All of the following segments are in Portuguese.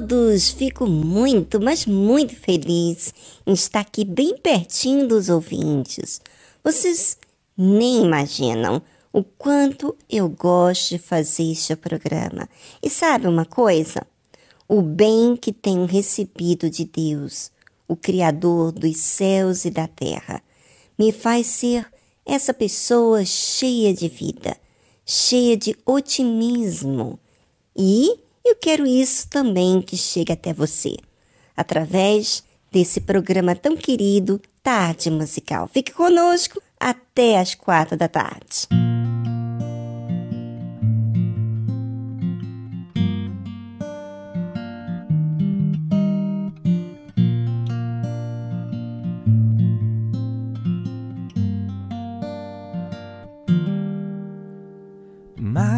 Todos! Fico muito, mas muito feliz em estar aqui bem pertinho dos ouvintes. Vocês nem imaginam o quanto eu gosto de fazer este programa. E sabe uma coisa? O bem que tenho recebido de Deus, o Criador dos céus e da terra, me faz ser essa pessoa cheia de vida, cheia de otimismo e eu quero isso também que chegue até você, através desse programa tão querido Tarde Musical. Fique conosco até as quatro da tarde.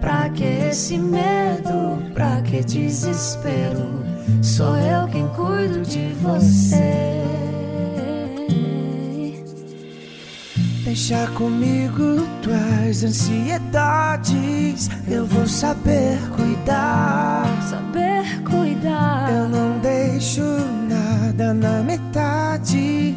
Pra que esse medo? Pra que desespero? Sou eu quem cuido de você. Deixa comigo tuas ansiedades. Eu vou saber cuidar. Saber cuidar. Eu não deixo nada na metade.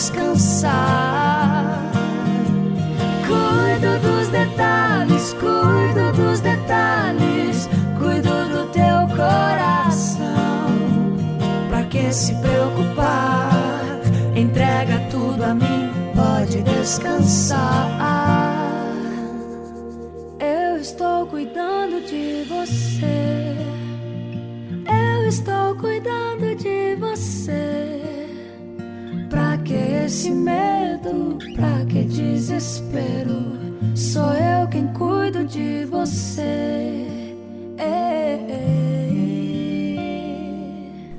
descansar. Cuido dos detalhes, cuido dos detalhes, cuido do teu coração. Pra que se preocupar? Entrega tudo a mim, pode descansar. Eu estou cuidando de você. Eu estou cuidando de você. Esse medo? Pra que desespero? Sou eu quem cuido de você.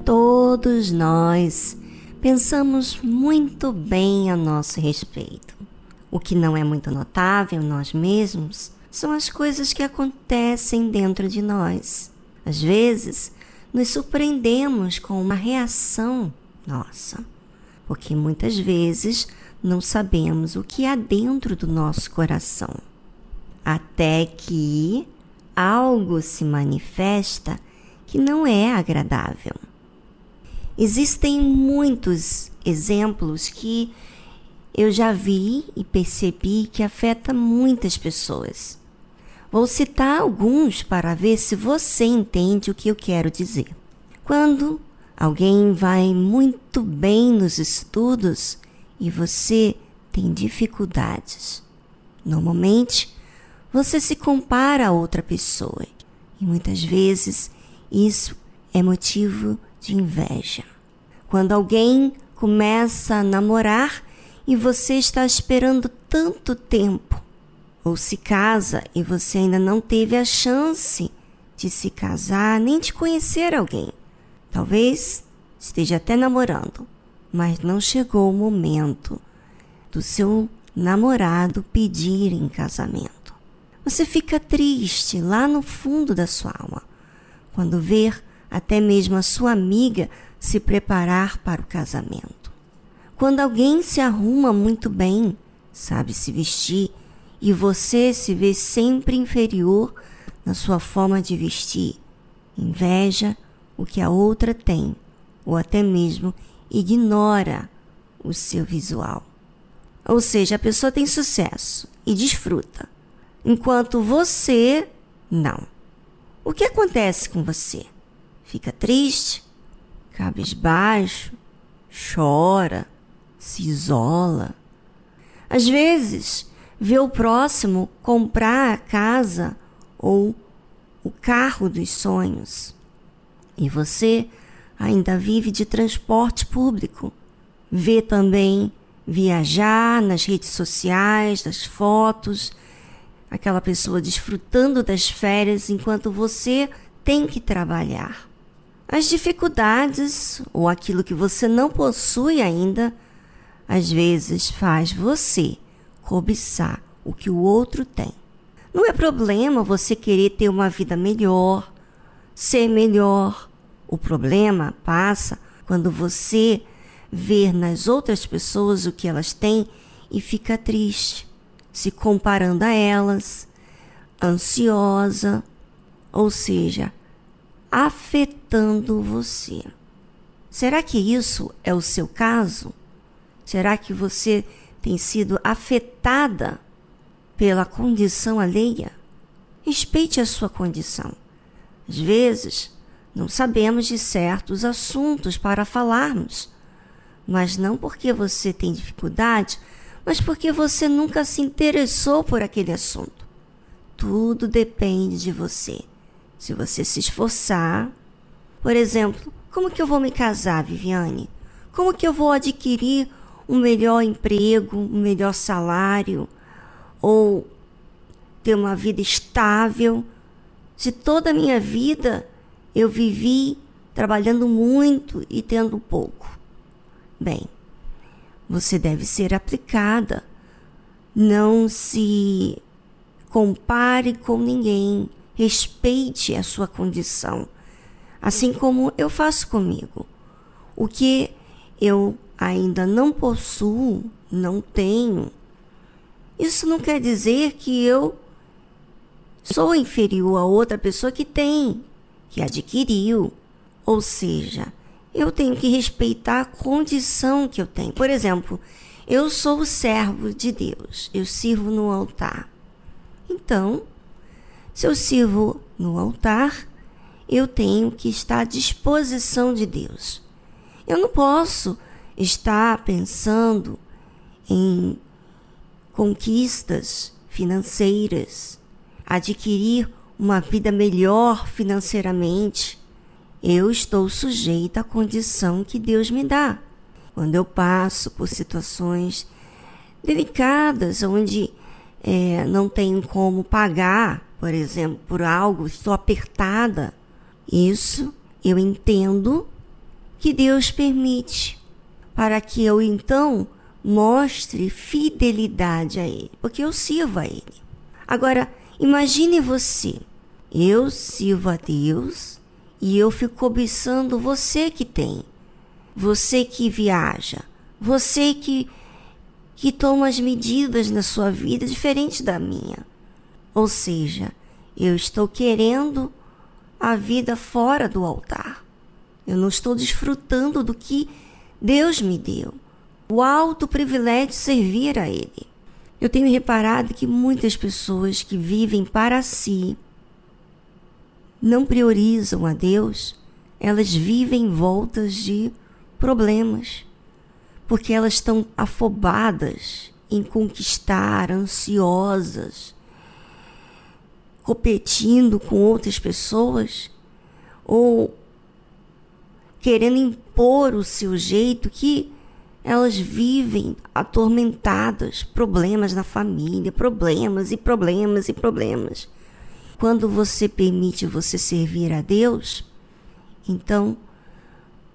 Todos nós pensamos muito bem a nosso respeito. O que não é muito notável nós mesmos são as coisas que acontecem dentro de nós. Às vezes, nos surpreendemos com uma reação nossa, porque muitas vezes não sabemos o que há dentro do nosso coração. Até que algo se manifesta que não é agradável. Existem muitos exemplos que eu já vi e percebi que afeta muitas pessoas. Vou citar alguns para ver se você entende o que eu quero dizer. Quando alguém vai muito bem nos estudos e você tem dificuldades, normalmente você se compara a outra pessoa e muitas vezes isso é motivo de inveja. Quando alguém começa a namorar e você está esperando tanto tempo, ou se casa e você ainda não teve a chance de se casar nem de conhecer alguém. Talvez esteja até namorando, mas não chegou o momento do seu namorado pedir em casamento. Você fica triste lá no fundo da sua alma quando ver até mesmo a sua amiga se preparar para o casamento. Quando alguém se arruma muito bem, sabe se vestir, e você se vê sempre inferior na sua forma de vestir, inveja o que a outra tem, ou até mesmo ignora o seu visual. Ou seja, a pessoa tem sucesso e desfruta, enquanto você não. O que acontece com você? Fica triste? Cabisbaixo? Chora? Se isola? Às vezes, vê o próximo comprar a casa ou o carro dos sonhos. E você ainda vive de transporte público. Vê também viajar nas redes sociais, das fotos, aquela pessoa desfrutando das férias enquanto você tem que trabalhar. As dificuldades ou aquilo que você não possui ainda, às vezes faz você cobiçar o que o outro tem. Não é problema você querer ter uma vida melhor, ser melhor. O problema passa quando você vê nas outras pessoas o que elas têm e fica triste, se comparando a elas, ansiosa, ou seja, afetando você. Será que isso é o seu caso? Será que você tem sido afetada pela condição alheia? Respeite a sua condição. Às vezes, não sabemos de certos assuntos para falarmos, mas não porque você tem dificuldade, mas porque você nunca se interessou por aquele assunto. Tudo depende de você. Se você se esforçar, por exemplo, como que eu vou me casar, Viviane? Como que eu vou adquirir um melhor emprego, um melhor salário? ou ter uma vida estável. Se toda a minha vida eu vivi trabalhando muito e tendo pouco. Bem, você deve ser aplicada. Não se compare com ninguém. Respeite a sua condição, assim como eu faço comigo. O que eu ainda não possuo, não tenho, isso não quer dizer que eu sou inferior a outra pessoa que tem, que adquiriu. Ou seja, eu tenho que respeitar a condição que eu tenho. Por exemplo, eu sou o servo de Deus, eu sirvo no altar. Então, se eu sirvo no altar, eu tenho que estar à disposição de Deus. Eu não posso estar pensando em conquistas financeiras, adquirir uma vida melhor financeiramente, eu estou sujeita à condição que Deus me dá. Quando eu passo por situações delicadas, onde é, não tenho como pagar, por exemplo, por algo, estou apertada, isso eu entendo que Deus permite, para que eu então mostre fidelidade a Ele, porque eu sirvo a Ele. Agora, imagine você, eu sirvo a Deus e eu fico cobiçando você que tem, você que viaja, você que, que toma as medidas na sua vida diferente da minha. Ou seja, eu estou querendo a vida fora do altar. Eu não estou desfrutando do que Deus me deu o alto privilégio de servir a Ele. Eu tenho reparado que muitas pessoas que vivem para si não priorizam a Deus, elas vivem voltas de problemas, porque elas estão afobadas em conquistar, ansiosas, competindo com outras pessoas ou querendo impor o seu jeito que elas vivem atormentadas, problemas na família, problemas e problemas e problemas. Quando você permite você servir a Deus, então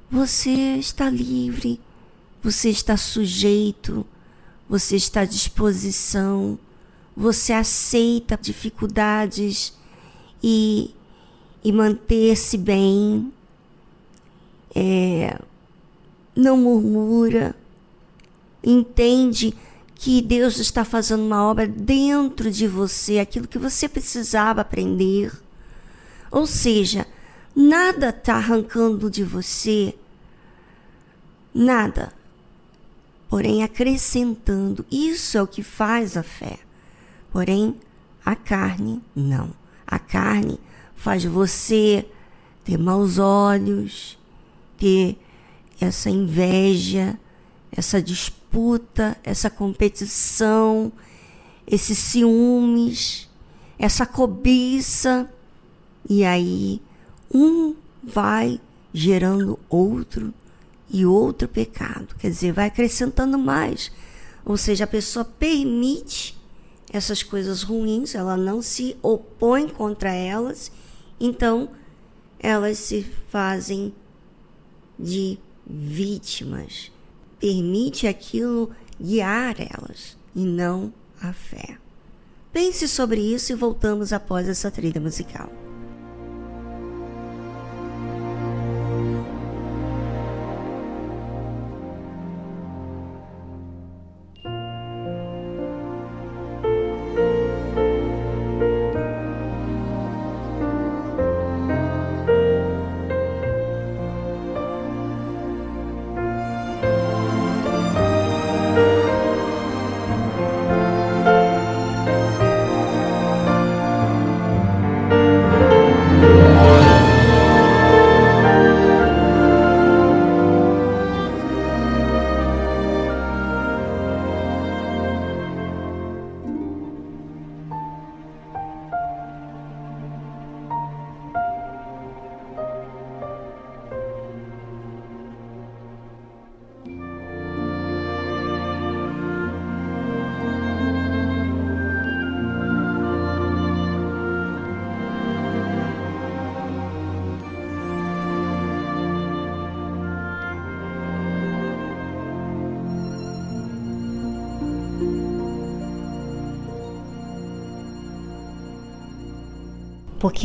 você está livre, você está sujeito, você está à disposição, você aceita dificuldades e, e manter-se bem. É, não murmura, entende que Deus está fazendo uma obra dentro de você, aquilo que você precisava aprender. Ou seja, nada está arrancando de você, nada, porém acrescentando. Isso é o que faz a fé. Porém, a carne não. A carne faz você ter maus olhos, ter essa inveja, essa disputa disputa, essa competição, esses ciúmes, essa cobiça. E aí um vai gerando outro e outro pecado. Quer dizer, vai acrescentando mais. Ou seja, a pessoa permite essas coisas ruins, ela não se opõe contra elas, então elas se fazem de vítimas. Permite aquilo guiar elas e não a fé. Pense sobre isso e voltamos após essa trilha musical.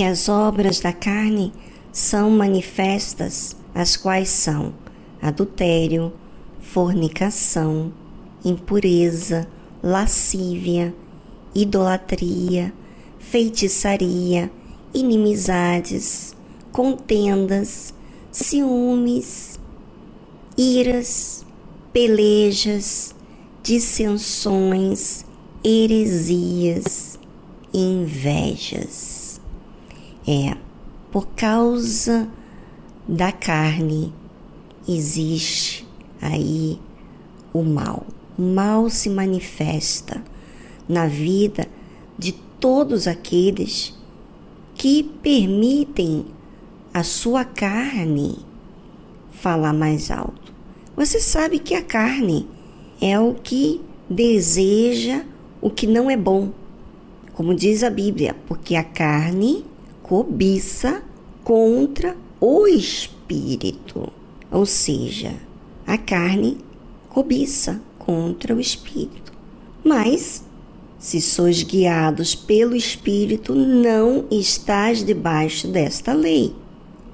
Porque as obras da carne são manifestas, as quais são adultério, fornicação, impureza, lascívia, idolatria, feitiçaria, inimizades, contendas, ciúmes, iras, pelejas, dissensões, heresias, invejas. É, por causa da carne existe aí o mal. O mal se manifesta na vida de todos aqueles que permitem a sua carne falar mais alto. Você sabe que a carne é o que deseja o que não é bom, como diz a Bíblia, porque a carne cobiça contra o espírito, ou seja, a carne cobiça contra o espírito. Mas, se sois guiados pelo espírito, não estás debaixo desta lei,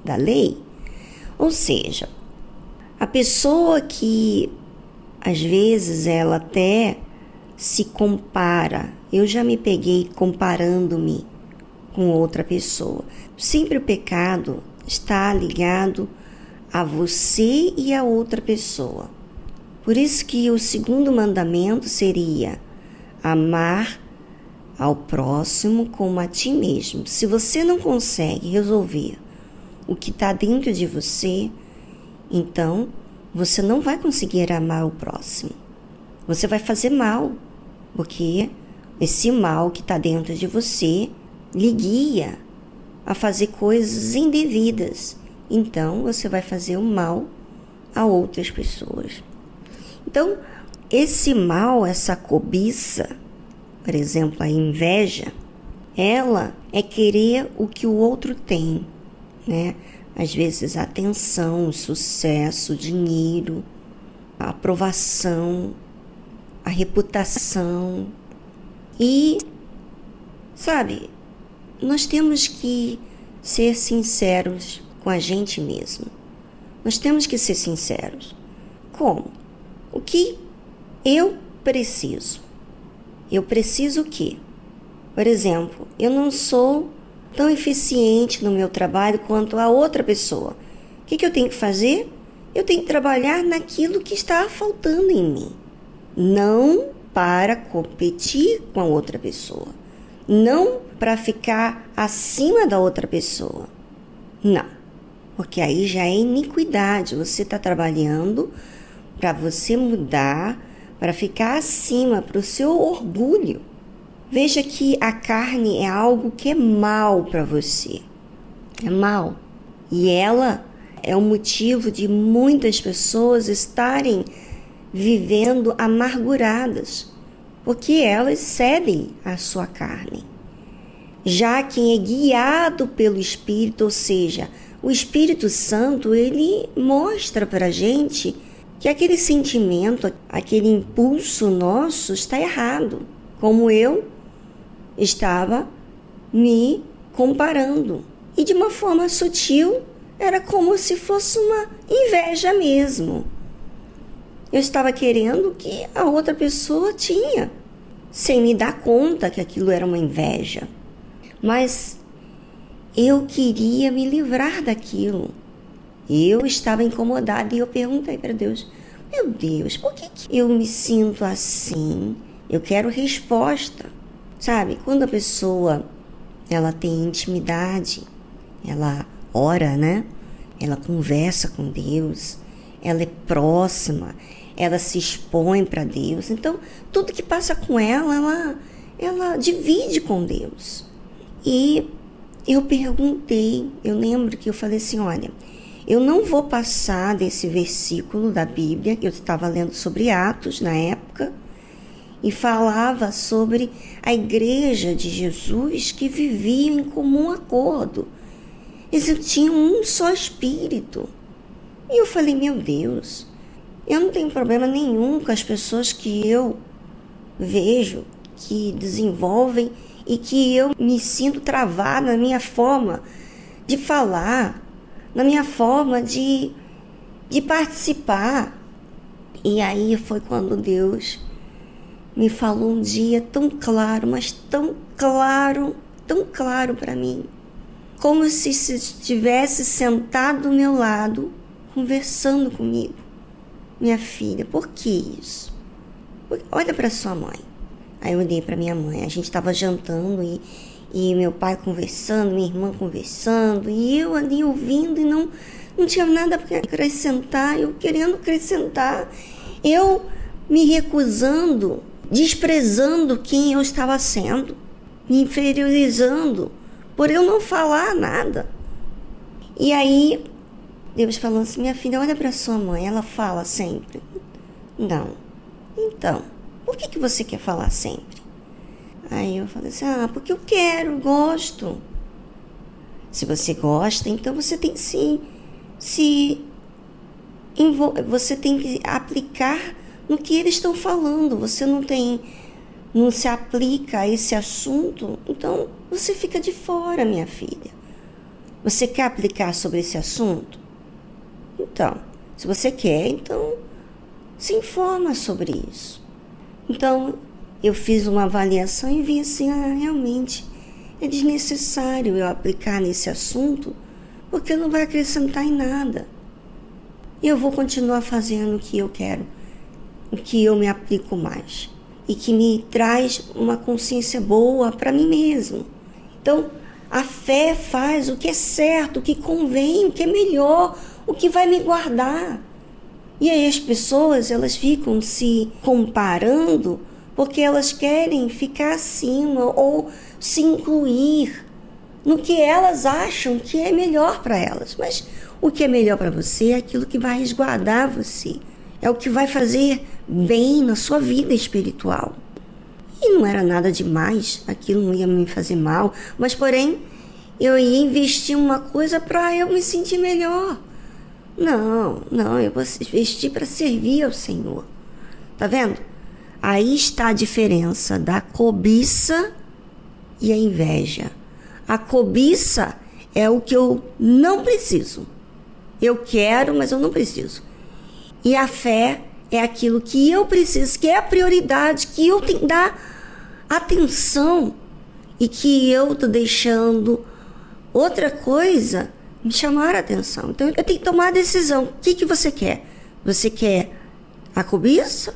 da lei. Ou seja, a pessoa que às vezes ela até se compara, eu já me peguei comparando-me com outra pessoa. Sempre o pecado está ligado a você e a outra pessoa. Por isso que o segundo mandamento seria amar ao próximo como a ti mesmo. Se você não consegue resolver o que está dentro de você, então você não vai conseguir amar o próximo. Você vai fazer mal, porque esse mal que está dentro de você lhe guia a fazer coisas indevidas. Então você vai fazer o mal a outras pessoas. Então, esse mal, essa cobiça, por exemplo, a inveja, ela é querer o que o outro tem, né? Às vezes atenção, sucesso, dinheiro, a aprovação, a reputação. E, sabe, nós temos que ser sinceros com a gente mesmo. Nós temos que ser sinceros. Como? O que eu preciso? Eu preciso o quê? Por exemplo, eu não sou tão eficiente no meu trabalho quanto a outra pessoa. O que, que eu tenho que fazer? Eu tenho que trabalhar naquilo que está faltando em mim. Não para competir com a outra pessoa não para ficar acima da outra pessoa. Não, porque aí já é iniquidade. Você está trabalhando para você mudar, para ficar acima, para o seu orgulho. Veja que a carne é algo que é mal para você. É mal. E ela é o motivo de muitas pessoas estarem vivendo amarguradas, porque elas cedem à sua carne. Já quem é guiado pelo Espírito, ou seja, o Espírito Santo, ele mostra para a gente que aquele sentimento, aquele impulso nosso está errado, como eu estava me comparando. E de uma forma sutil, era como se fosse uma inveja mesmo. Eu estava querendo que a outra pessoa tinha, sem me dar conta que aquilo era uma inveja. Mas eu queria me livrar daquilo. Eu estava incomodada e eu perguntei para Deus: Meu Deus, por que, que eu me sinto assim? Eu quero resposta. Sabe, quando a pessoa ela tem intimidade, ela ora, né? Ela conversa com Deus, ela é próxima, ela se expõe para Deus. Então, tudo que passa com ela, ela, ela divide com Deus. E eu perguntei, eu lembro que eu falei assim: olha, eu não vou passar desse versículo da Bíblia, eu estava lendo sobre Atos na época, e falava sobre a igreja de Jesus que vivia em comum acordo. Eles tinham um só espírito. E eu falei, meu Deus, eu não tenho problema nenhum com as pessoas que eu vejo que desenvolvem e que eu me sinto travada na minha forma de falar, na minha forma de, de participar. E aí foi quando Deus me falou um dia tão claro, mas tão claro, tão claro para mim, como se estivesse sentado do meu lado, conversando comigo. Minha filha, por que isso? Olha para sua mãe. Aí eu olhei para minha mãe. A gente estava jantando e e meu pai conversando, minha irmã conversando, e eu ali ouvindo e não, não tinha nada para acrescentar, eu querendo acrescentar, eu me recusando, desprezando quem eu estava sendo, me inferiorizando, por eu não falar nada. E aí, Deus falou assim: minha filha, olha para sua mãe, ela fala sempre. Não. Então, por que, que você quer falar sempre? Aí eu falei assim: ah, porque eu quero, gosto. Se você gosta, então você tem que se, se você tem que aplicar no que eles estão falando. Você não tem, não se aplica a esse assunto, então você fica de fora, minha filha. Você quer aplicar sobre esse assunto? Então, se você quer, então se informa sobre isso. Então, eu fiz uma avaliação e vi assim, ah, realmente é desnecessário eu aplicar nesse assunto, porque não vai acrescentar em nada. E eu vou continuar fazendo o que eu quero, o que eu me aplico mais e que me traz uma consciência boa para mim mesmo. Então, a fé faz o que é certo, o que convém, o que é melhor, o que vai me guardar. E aí as pessoas, elas ficam se comparando porque elas querem ficar acima ou se incluir no que elas acham que é melhor para elas. Mas o que é melhor para você é aquilo que vai resguardar você, é o que vai fazer bem na sua vida espiritual. E não era nada demais, aquilo não ia me fazer mal, mas porém eu ia investir uma coisa para eu me sentir melhor. Não, não, eu vou investir para servir ao Senhor. Tá vendo? Aí está a diferença da cobiça e a inveja. A cobiça é o que eu não preciso. Eu quero, mas eu não preciso. E a fé é aquilo que eu preciso, que é a prioridade, que eu tenho que dar atenção e que eu estou deixando outra coisa me chamar a atenção. Então eu tenho que tomar a decisão. O que, que você quer? Você quer a cobiça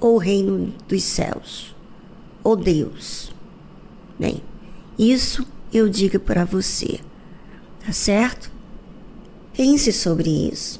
ou o reino dos céus, ou Deus. Bem, isso eu digo para você, tá certo? Pense sobre isso.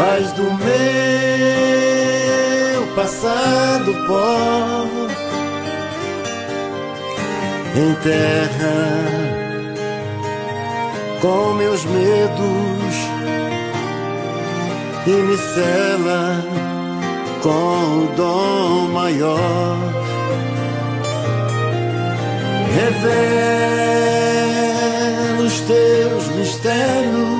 Faz do meu passado pó em terra com meus medos e me cela com o dom maior. Revela os teus mistérios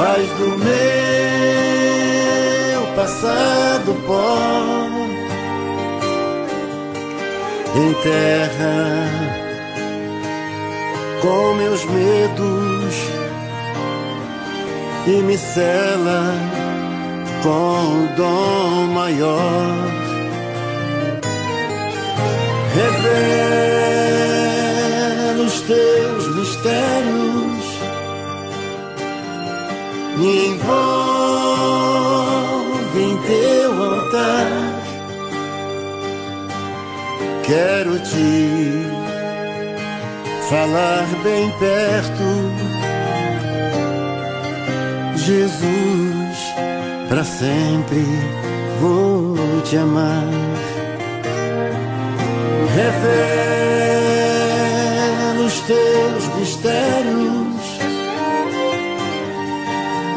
faz do meu passado pó enterra com meus medos e me cela com o dom maior. Revela os teus me envolve em teu altar. Quero te falar bem perto, Jesus, para sempre vou te amar. Revela os teus mistérios,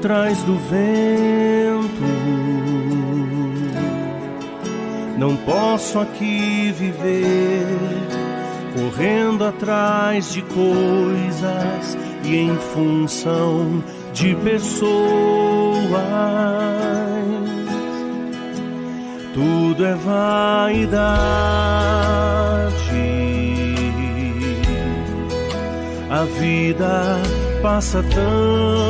Atrás do vento. Não posso aqui viver correndo atrás de coisas e em função de pessoas. Tudo é vaidade. A vida passa tão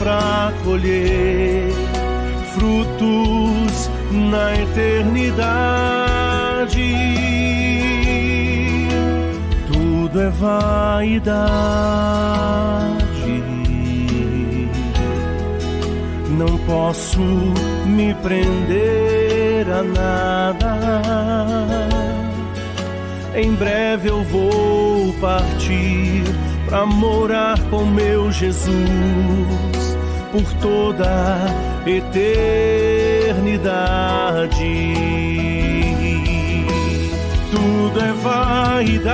Pra colher frutos na eternidade. Tudo é vaidade. Não posso me prender a nada. Em breve eu vou partir para morar com meu Jesus por toda eternidade. Tudo é vaidade.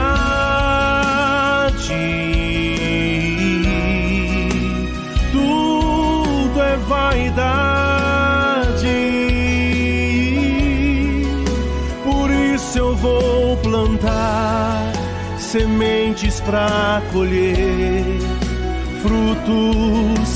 Tudo é vaidade. Por isso eu vou plantar sementes para colher frutos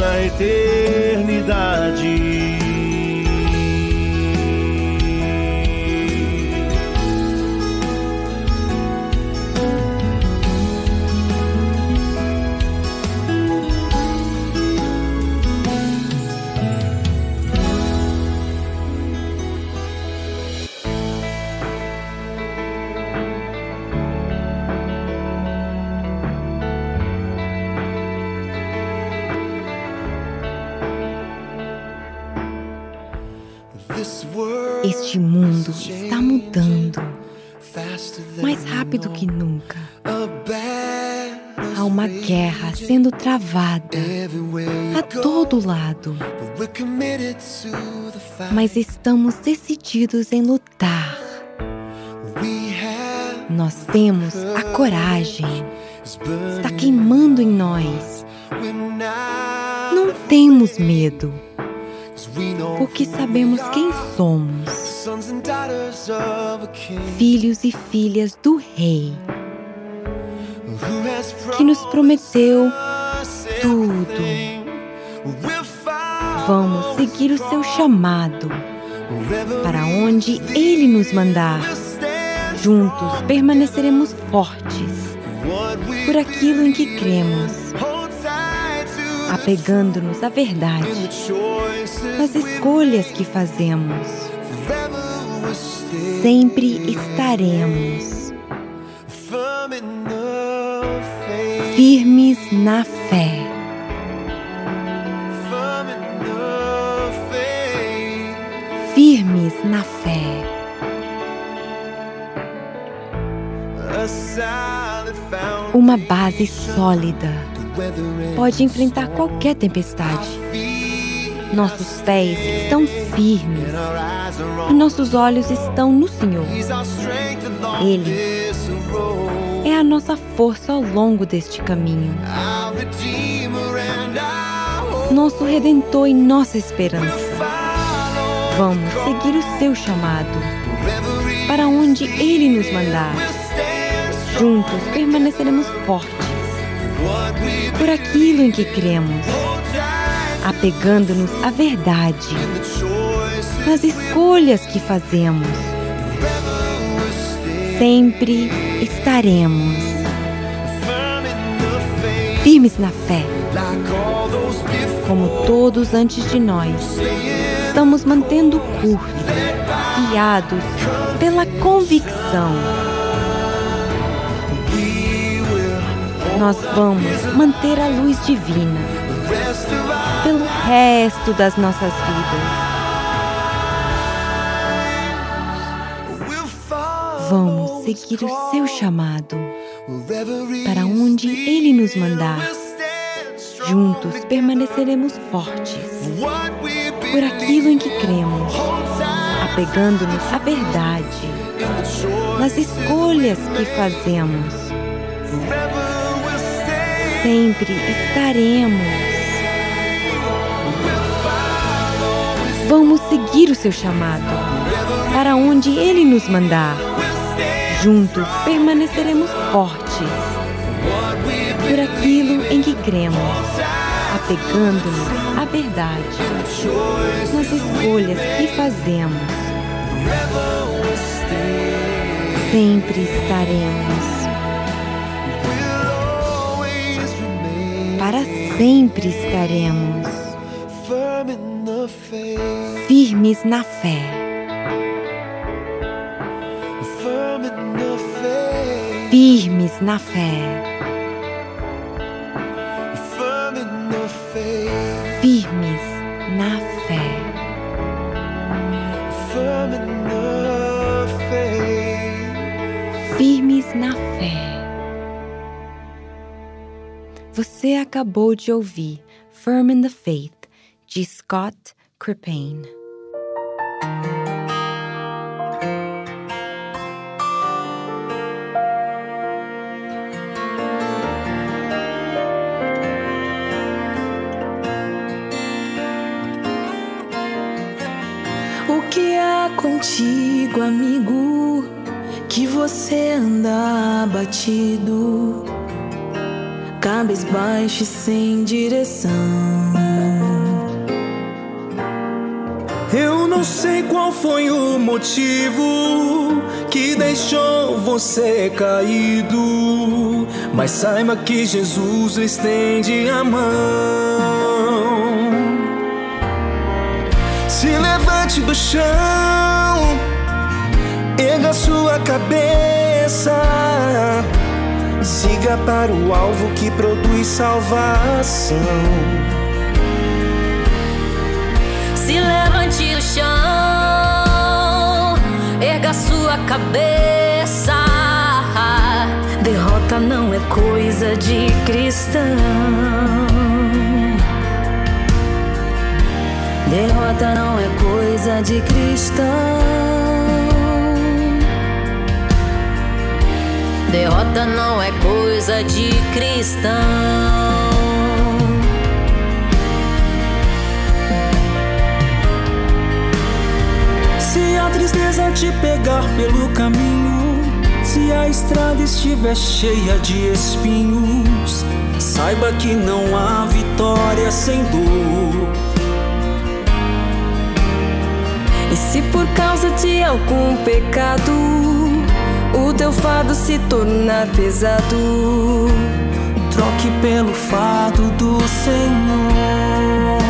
na eternidade. Guerra sendo travada a todo lado, mas estamos decididos em lutar. Nós temos a coragem, está queimando em nós. Não temos medo, porque sabemos quem somos. Filhos e filhas do Rei, que nos prometeu tudo. Vamos seguir o seu chamado para onde Ele nos mandar. Juntos permaneceremos fortes por aquilo em que cremos, apegando-nos à verdade, nas escolhas que fazemos. Sempre estaremos firmes na fé. Firmes na fé. Uma base sólida pode enfrentar qualquer tempestade. Nossos pés estão firmes e nossos olhos estão no Senhor. Ele é a nossa força ao longo deste caminho. Nosso redentor e nossa esperança. Vamos seguir o seu chamado para onde ele nos mandar. Juntos permaneceremos fortes por aquilo em que cremos, apegando-nos à verdade, nas escolhas que fazemos. Sempre estaremos firmes na fé, como todos antes de nós. Estamos mantendo o curso, guiados pela convicção nós vamos manter a luz divina pelo resto das nossas vidas. Vamos seguir o seu chamado para onde ele nos mandar. Juntos permaneceremos fortes por aquilo em que cremos, apegando-nos à verdade, nas escolhas que fazemos sempre estaremos. Vamos seguir o seu chamado para onde ele nos mandar. Juntos permaneceremos fortes por aquilo em que cremos, apegando-nos à verdade, nas escolhas que fazemos. Sempre estaremos. para sempre estaremos firmes na fé. Firmes na fé. Firmes na fé. Firmes na fé. Você acabou de ouvir Firm in the Faith, de Scott Crippen. Contigo, amigo, que você anda abatido? cabisbaixo e sem direção. Eu não sei qual foi o motivo que deixou você caído, mas saiba que Jesus estende a mão. Se levante do chão, erga sua cabeça Siga para o alvo que produz salvação. Se levante do chão, erga sua cabeça. Derrota não é coisa de cristão. Derrota não é coisa de cristão. Derrota não é coisa de cristão. Se a tristeza te pegar pelo caminho, se a estrada estiver cheia de espinhos, saiba que não há vitória sem dor. E se por causa de algum pecado o teu fardo se tornar pesado. Troque pelo fardo do Senhor.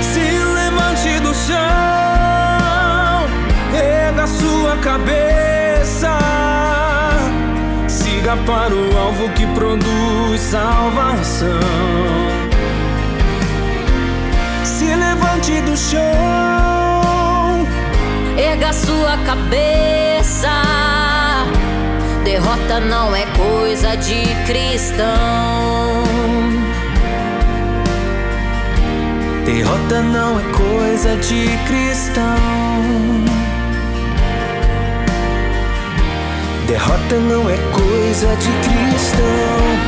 Se levante do chão, erga sua cabeça. Siga para o alvo que produz salvação. Se levante do chão erga sua cabeça. Derrota não é coisa de cristão. Derrota não é coisa de cristão. Derrota não é coisa de cristão.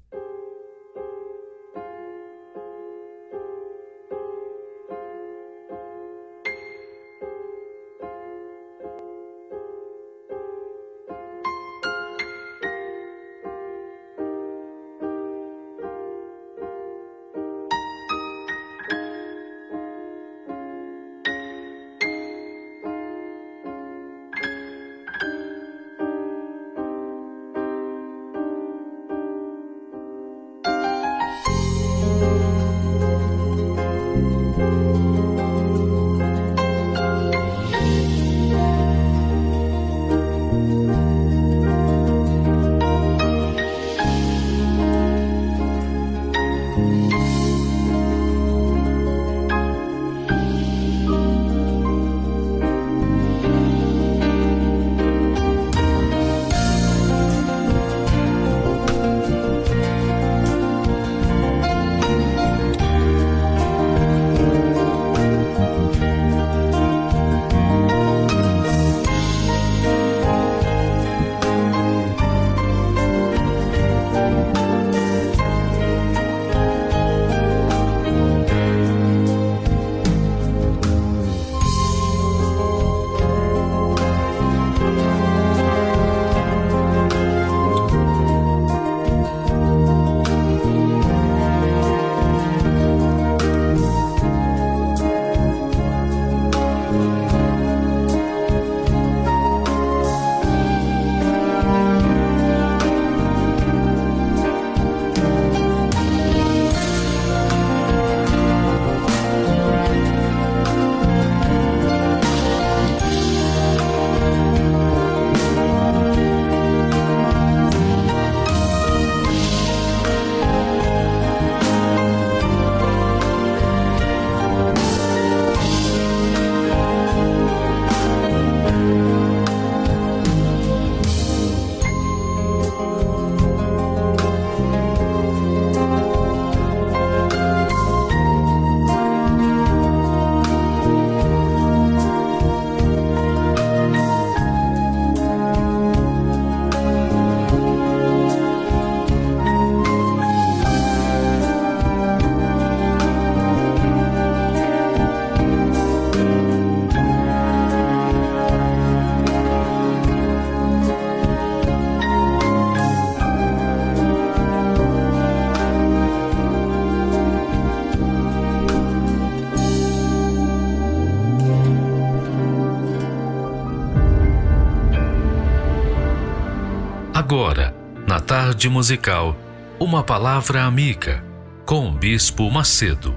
Tarde musical, uma palavra amiga com o Bispo Macedo.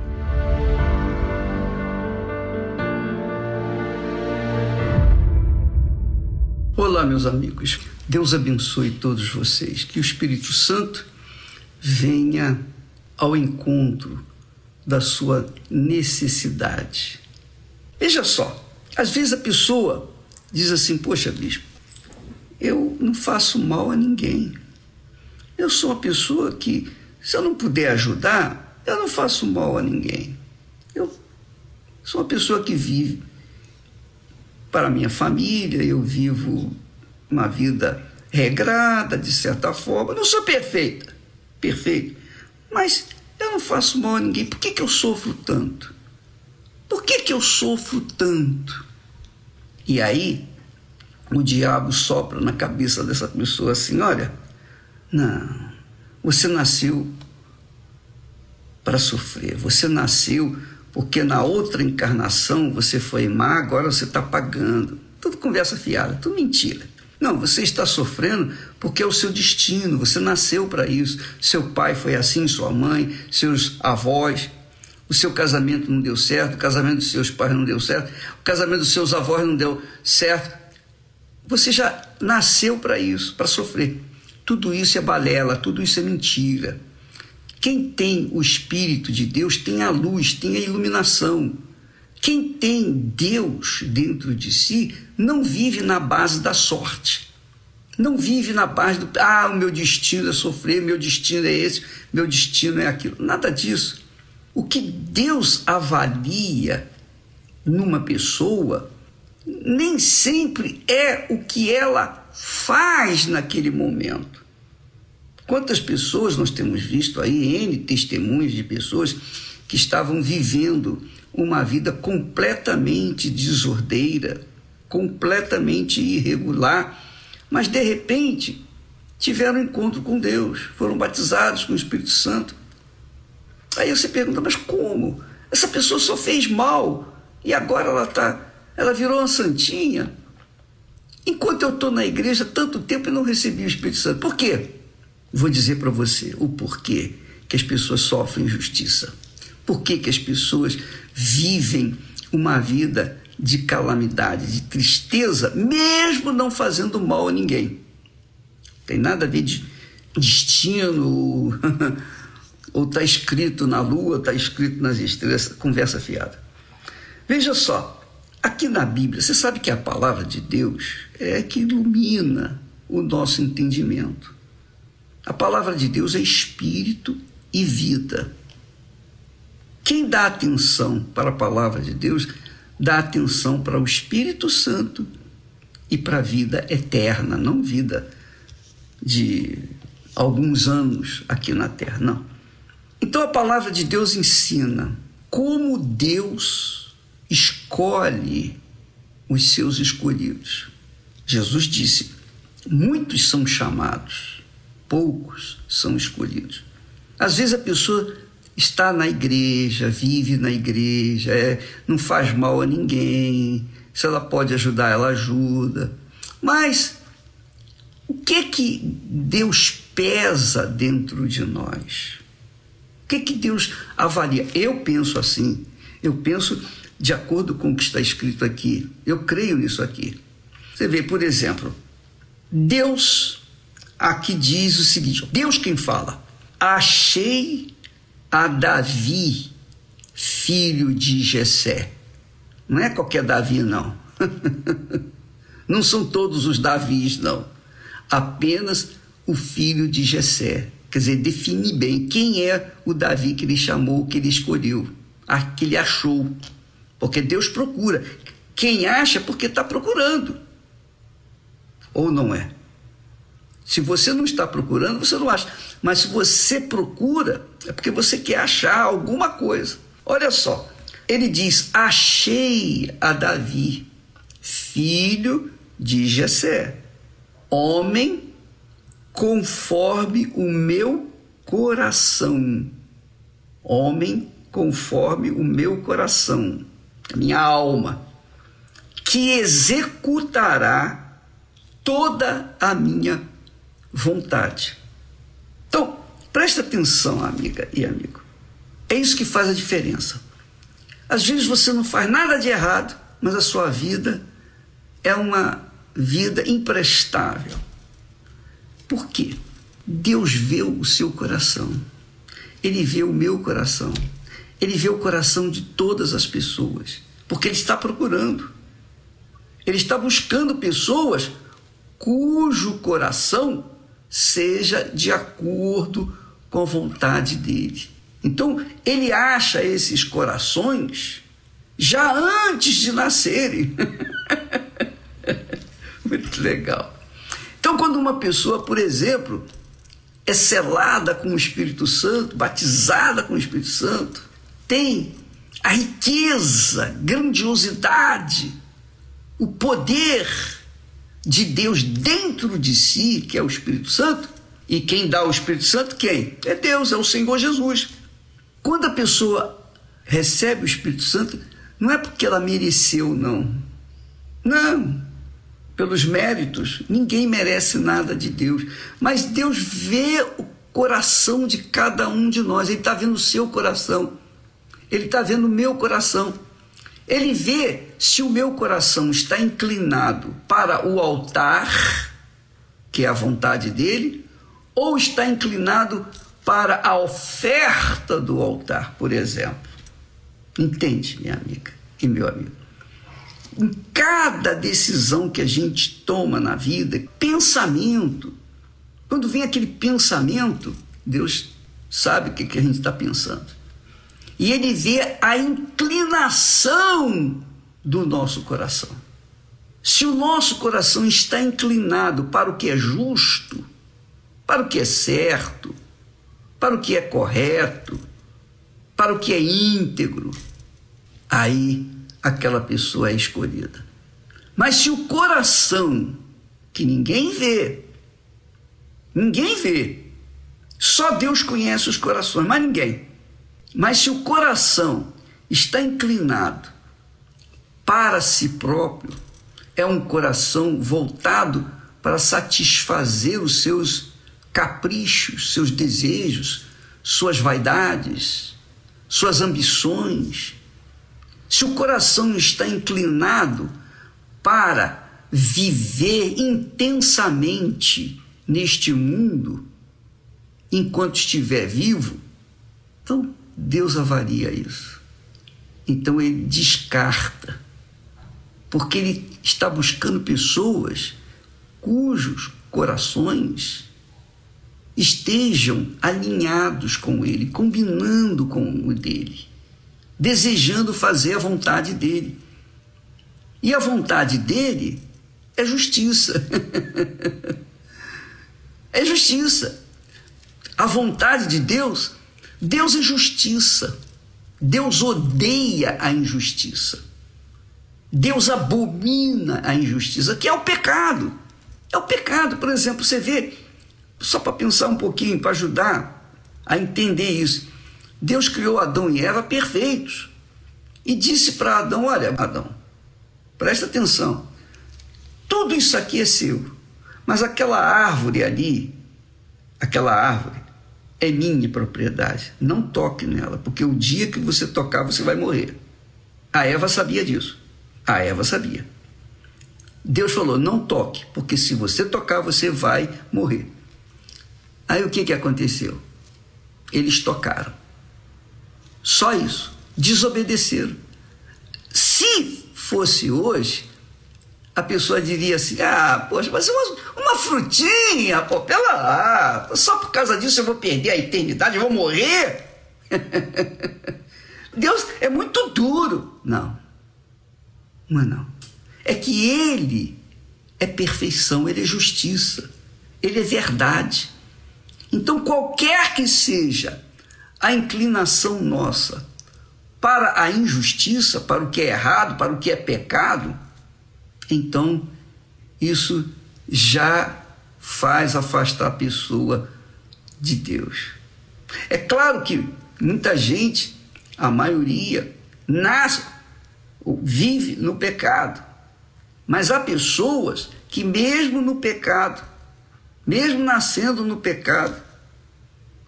Olá, meus amigos. Deus abençoe todos vocês. Que o Espírito Santo venha ao encontro da sua necessidade. Veja só, às vezes a pessoa diz assim: Poxa, bispo, eu não faço mal a ninguém. Eu sou uma pessoa que, se eu não puder ajudar, eu não faço mal a ninguém. Eu sou uma pessoa que vive para a minha família, eu vivo uma vida regrada, de certa forma. Não sou perfeita, perfeito, mas eu não faço mal a ninguém. Por que, que eu sofro tanto? Por que, que eu sofro tanto? E aí, o diabo sopra na cabeça dessa pessoa assim: olha, não, você nasceu para sofrer, você nasceu porque na outra encarnação você foi má, agora você está pagando. Tudo conversa fiada, tudo mentira. Não, você está sofrendo porque é o seu destino, você nasceu para isso. Seu pai foi assim, sua mãe, seus avós. O seu casamento não deu certo, o casamento dos seus pais não deu certo, o casamento dos seus avós não deu certo. Você já nasceu para isso, para sofrer. Tudo isso é balela, tudo isso é mentira. Quem tem o Espírito de Deus tem a luz, tem a iluminação. Quem tem Deus dentro de si não vive na base da sorte. Não vive na base do, ah, o meu destino é sofrer, meu destino é esse, meu destino é aquilo. Nada disso. O que Deus avalia numa pessoa nem sempre é o que ela faz naquele momento. Quantas pessoas nós temos visto aí, N testemunhos de pessoas que estavam vivendo uma vida completamente desordeira, completamente irregular, mas de repente tiveram encontro com Deus, foram batizados com o Espírito Santo. Aí você pergunta, mas como? Essa pessoa só fez mal e agora ela tá, ela virou uma santinha. Enquanto eu estou na igreja tanto tempo e não recebi o Espírito Santo. Por quê? Vou dizer para você o porquê que as pessoas sofrem injustiça. Por que, que as pessoas vivem uma vida de calamidade, de tristeza, mesmo não fazendo mal a ninguém? Tem nada a ver de destino, ou está escrito na lua, está escrito nas estrelas, conversa fiada. Veja só, aqui na Bíblia, você sabe que a palavra de Deus é que ilumina o nosso entendimento. A palavra de Deus é espírito e vida. Quem dá atenção para a palavra de Deus, dá atenção para o Espírito Santo e para a vida eterna, não vida de alguns anos aqui na terra, não. Então a palavra de Deus ensina como Deus escolhe os seus escolhidos. Jesus disse: muitos são chamados poucos são escolhidos. Às vezes a pessoa está na igreja, vive na igreja, é, não faz mal a ninguém, se ela pode ajudar, ela ajuda. Mas o que é que Deus pesa dentro de nós? O que é que Deus avalia? Eu penso assim, eu penso de acordo com o que está escrito aqui. Eu creio nisso aqui. Você vê, por exemplo, Deus aqui diz o seguinte: Deus quem fala. Achei a Davi, filho de Jessé. Não é qualquer Davi, não. não são todos os Davis, não. Apenas o filho de Jessé. Quer dizer, define bem quem é o Davi que ele chamou, que ele escolheu, que ele achou. Porque Deus procura. Quem acha, porque está procurando. Ou não é? Se você não está procurando, você não acha. Mas se você procura, é porque você quer achar alguma coisa. Olha só, ele diz: Achei a Davi, filho de Jessé, homem conforme o meu coração. Homem conforme o meu coração, a minha alma, que executará toda a minha vontade. Então, presta atenção, amiga e amigo. É isso que faz a diferença. Às vezes você não faz nada de errado, mas a sua vida é uma vida imprestável. Por quê? Deus vê o seu coração. Ele vê o meu coração. Ele vê o coração de todas as pessoas. Porque Ele está procurando. Ele está buscando pessoas cujo coração seja de acordo com a vontade dele. Então, ele acha esses corações já antes de nascerem. Muito legal. Então, quando uma pessoa, por exemplo, é selada com o Espírito Santo, batizada com o Espírito Santo, tem a riqueza, grandiosidade, o poder de Deus dentro de si, que é o Espírito Santo, e quem dá o Espírito Santo, quem? É Deus, é o Senhor Jesus. Quando a pessoa recebe o Espírito Santo, não é porque ela mereceu, não. Não. Pelos méritos, ninguém merece nada de Deus. Mas Deus vê o coração de cada um de nós. Ele está vendo o seu coração. Ele está vendo o meu coração. Ele vê se o meu coração está inclinado para o altar, que é a vontade dele, ou está inclinado para a oferta do altar, por exemplo. Entende, minha amiga e meu amigo? Em cada decisão que a gente toma na vida, pensamento, quando vem aquele pensamento, Deus sabe o que, que a gente está pensando. E ele vê a inclinação do nosso coração. Se o nosso coração está inclinado para o que é justo, para o que é certo, para o que é correto, para o que é íntegro, aí aquela pessoa é escolhida. Mas se o coração, que ninguém vê, ninguém vê, só Deus conhece os corações, mas ninguém. Mas se o coração está inclinado para si próprio, é um coração voltado para satisfazer os seus caprichos, seus desejos, suas vaidades, suas ambições. Se o coração está inclinado para viver intensamente neste mundo, enquanto estiver vivo, então Deus avaria isso. Então ele descarta, porque ele está buscando pessoas cujos corações estejam alinhados com ele, combinando com o dele, desejando fazer a vontade dele. E a vontade dele é justiça. é justiça. A vontade de Deus Deus é justiça. Deus odeia a injustiça. Deus abomina a injustiça, que é o pecado. É o pecado, por exemplo, você vê, só para pensar um pouquinho, para ajudar a entender isso. Deus criou Adão e Eva perfeitos e disse para Adão: Olha, Adão, presta atenção, tudo isso aqui é seu, mas aquela árvore ali, aquela árvore, é minha propriedade. Não toque nela, porque o dia que você tocar, você vai morrer. A Eva sabia disso. A Eva sabia. Deus falou: não toque, porque se você tocar, você vai morrer. Aí o que, que aconteceu? Eles tocaram. Só isso. Desobedeceram. Se fosse hoje, a pessoa diria assim: ah, poxa, mas uma, uma frutinha, pô, pela lá, só por causa disso eu vou perder a eternidade, eu vou morrer. Deus é muito duro. Não, não é não. É que Ele é perfeição, Ele é justiça, Ele é verdade. Então, qualquer que seja a inclinação nossa para a injustiça, para o que é errado, para o que é pecado, então isso já faz afastar a pessoa de Deus. É claro que muita gente, a maioria, nasce, vive no pecado. Mas há pessoas que, mesmo no pecado, mesmo nascendo no pecado,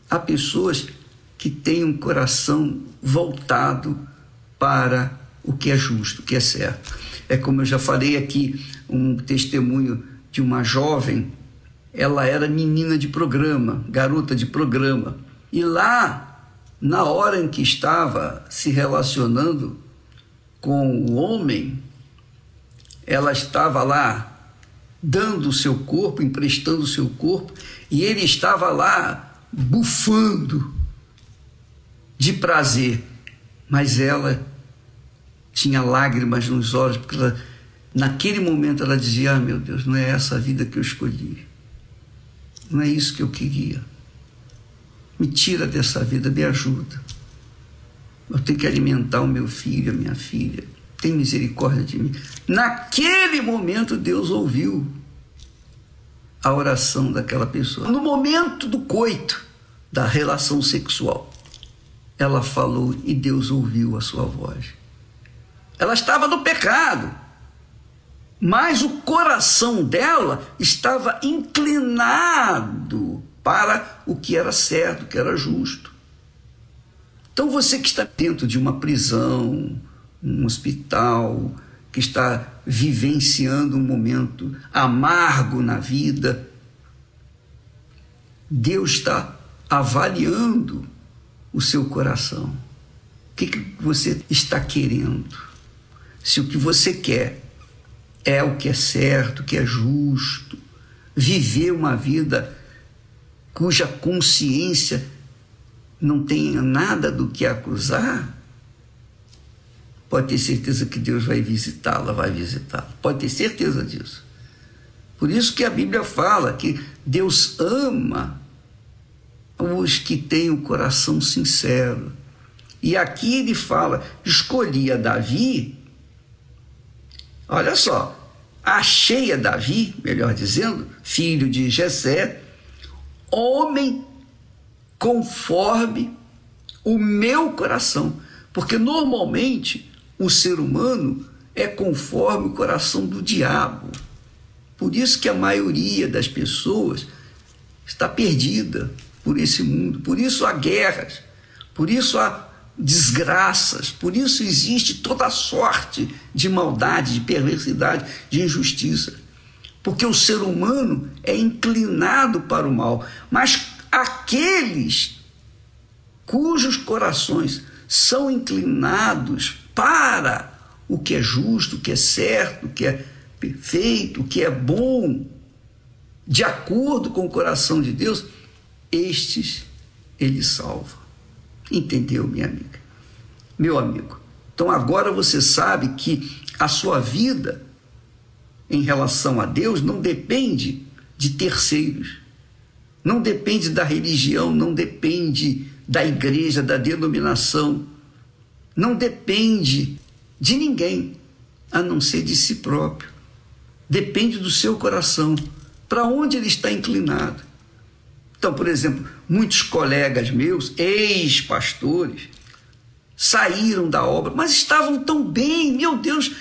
há pessoas que têm um coração voltado para o que é justo, o que é certo. É como eu já falei aqui, um testemunho de uma jovem, ela era menina de programa, garota de programa. E lá, na hora em que estava se relacionando com o homem, ela estava lá dando o seu corpo, emprestando o seu corpo, e ele estava lá bufando de prazer, mas ela tinha lágrimas nos olhos, porque ela, naquele momento ela dizia: Ah, meu Deus, não é essa a vida que eu escolhi, não é isso que eu queria. Me tira dessa vida, me ajuda. Eu tenho que alimentar o meu filho, a minha filha. Tem misericórdia de mim. Naquele momento, Deus ouviu a oração daquela pessoa. No momento do coito, da relação sexual, ela falou e Deus ouviu a sua voz. Ela estava no pecado, mas o coração dela estava inclinado para o que era certo, o que era justo. Então você que está dentro de uma prisão, um hospital, que está vivenciando um momento amargo na vida, Deus está avaliando o seu coração. O que, que você está querendo? Se o que você quer é o que é certo, o que é justo, viver uma vida cuja consciência não tenha nada do que acusar, pode ter certeza que Deus vai visitá-la, vai visitá-la. Pode ter certeza disso. Por isso que a Bíblia fala que Deus ama os que têm o coração sincero. E aqui ele fala: escolhia Davi, olha só, achei a Davi, melhor dizendo, filho de Jessé, homem conforme o meu coração. Porque normalmente o ser humano é conforme o coração do diabo. Por isso que a maioria das pessoas está perdida por esse mundo. Por isso há guerras, por isso há desgraças, por isso existe toda sorte de maldade, de perversidade, de injustiça. Porque o ser humano é inclinado para o mal, mas aqueles cujos corações são inclinados para o que é justo, o que é certo, o que é perfeito, o que é bom, de acordo com o coração de Deus, estes ele salva. Entendeu, minha amiga? Meu amigo. Então agora você sabe que a sua vida em relação a Deus não depende de terceiros não depende da religião, não depende da igreja, da denominação, não depende de ninguém, a não ser de si próprio. Depende do seu coração, para onde ele está inclinado. Então, por exemplo, muitos colegas meus, ex-pastores, saíram da obra, mas estavam tão bem, meu Deus,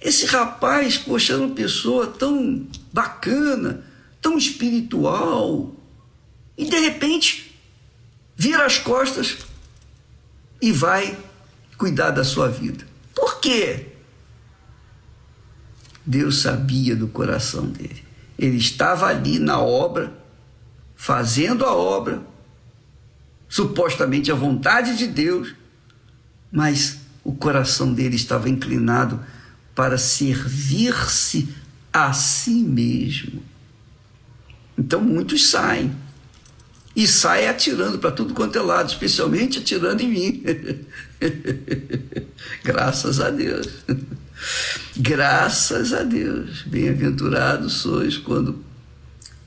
esse rapaz, poxa, era uma pessoa tão bacana, tão espiritual, e de repente vira as costas e vai cuidar da sua vida. Por quê? Deus sabia do coração dele. Ele estava ali na obra, fazendo a obra, supostamente a vontade de Deus, mas o coração dele estava inclinado para servir-se a si mesmo. Então muitos saem e sai atirando para tudo quanto é lado, especialmente atirando em mim. Graças a Deus. Graças a Deus. Bem-aventurados sois quando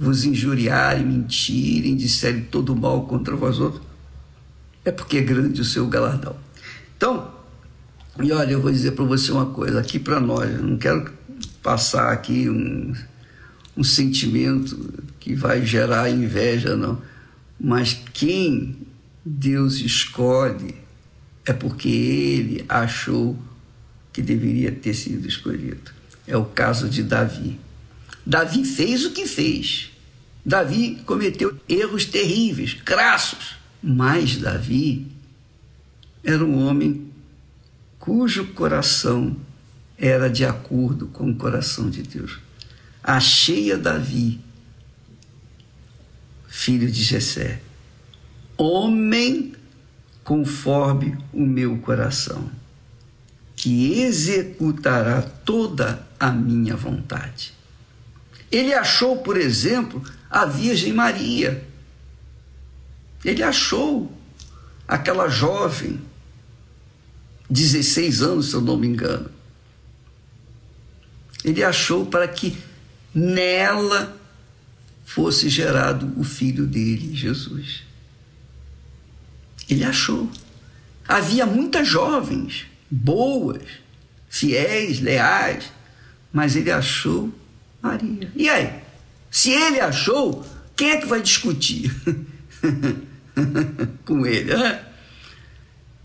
vos injuriarem, mentirem, disserem todo mal contra vós outros. É porque é grande o seu galardão. Então, e olha, eu vou dizer para você uma coisa, aqui para nós, não quero passar aqui um, um sentimento que vai gerar inveja, não mas quem Deus escolhe é porque ele achou que deveria ter sido escolhido. É o caso de Davi. Davi fez o que fez. Davi cometeu erros terríveis, crassos, mas Davi era um homem cujo coração era de acordo com o coração de Deus. Achei a Davi, filho de Jessé, homem conforme o meu coração, que executará toda a minha vontade. Ele achou, por exemplo, a Virgem Maria. Ele achou aquela jovem, 16 anos, se eu não me engano. Ele achou para que nela fosse gerado o filho dele, Jesus. Ele achou. Havia muitas jovens, boas, fiéis, leais, mas ele achou Maria. E aí? Se ele achou, quem é que vai discutir com ele? Né?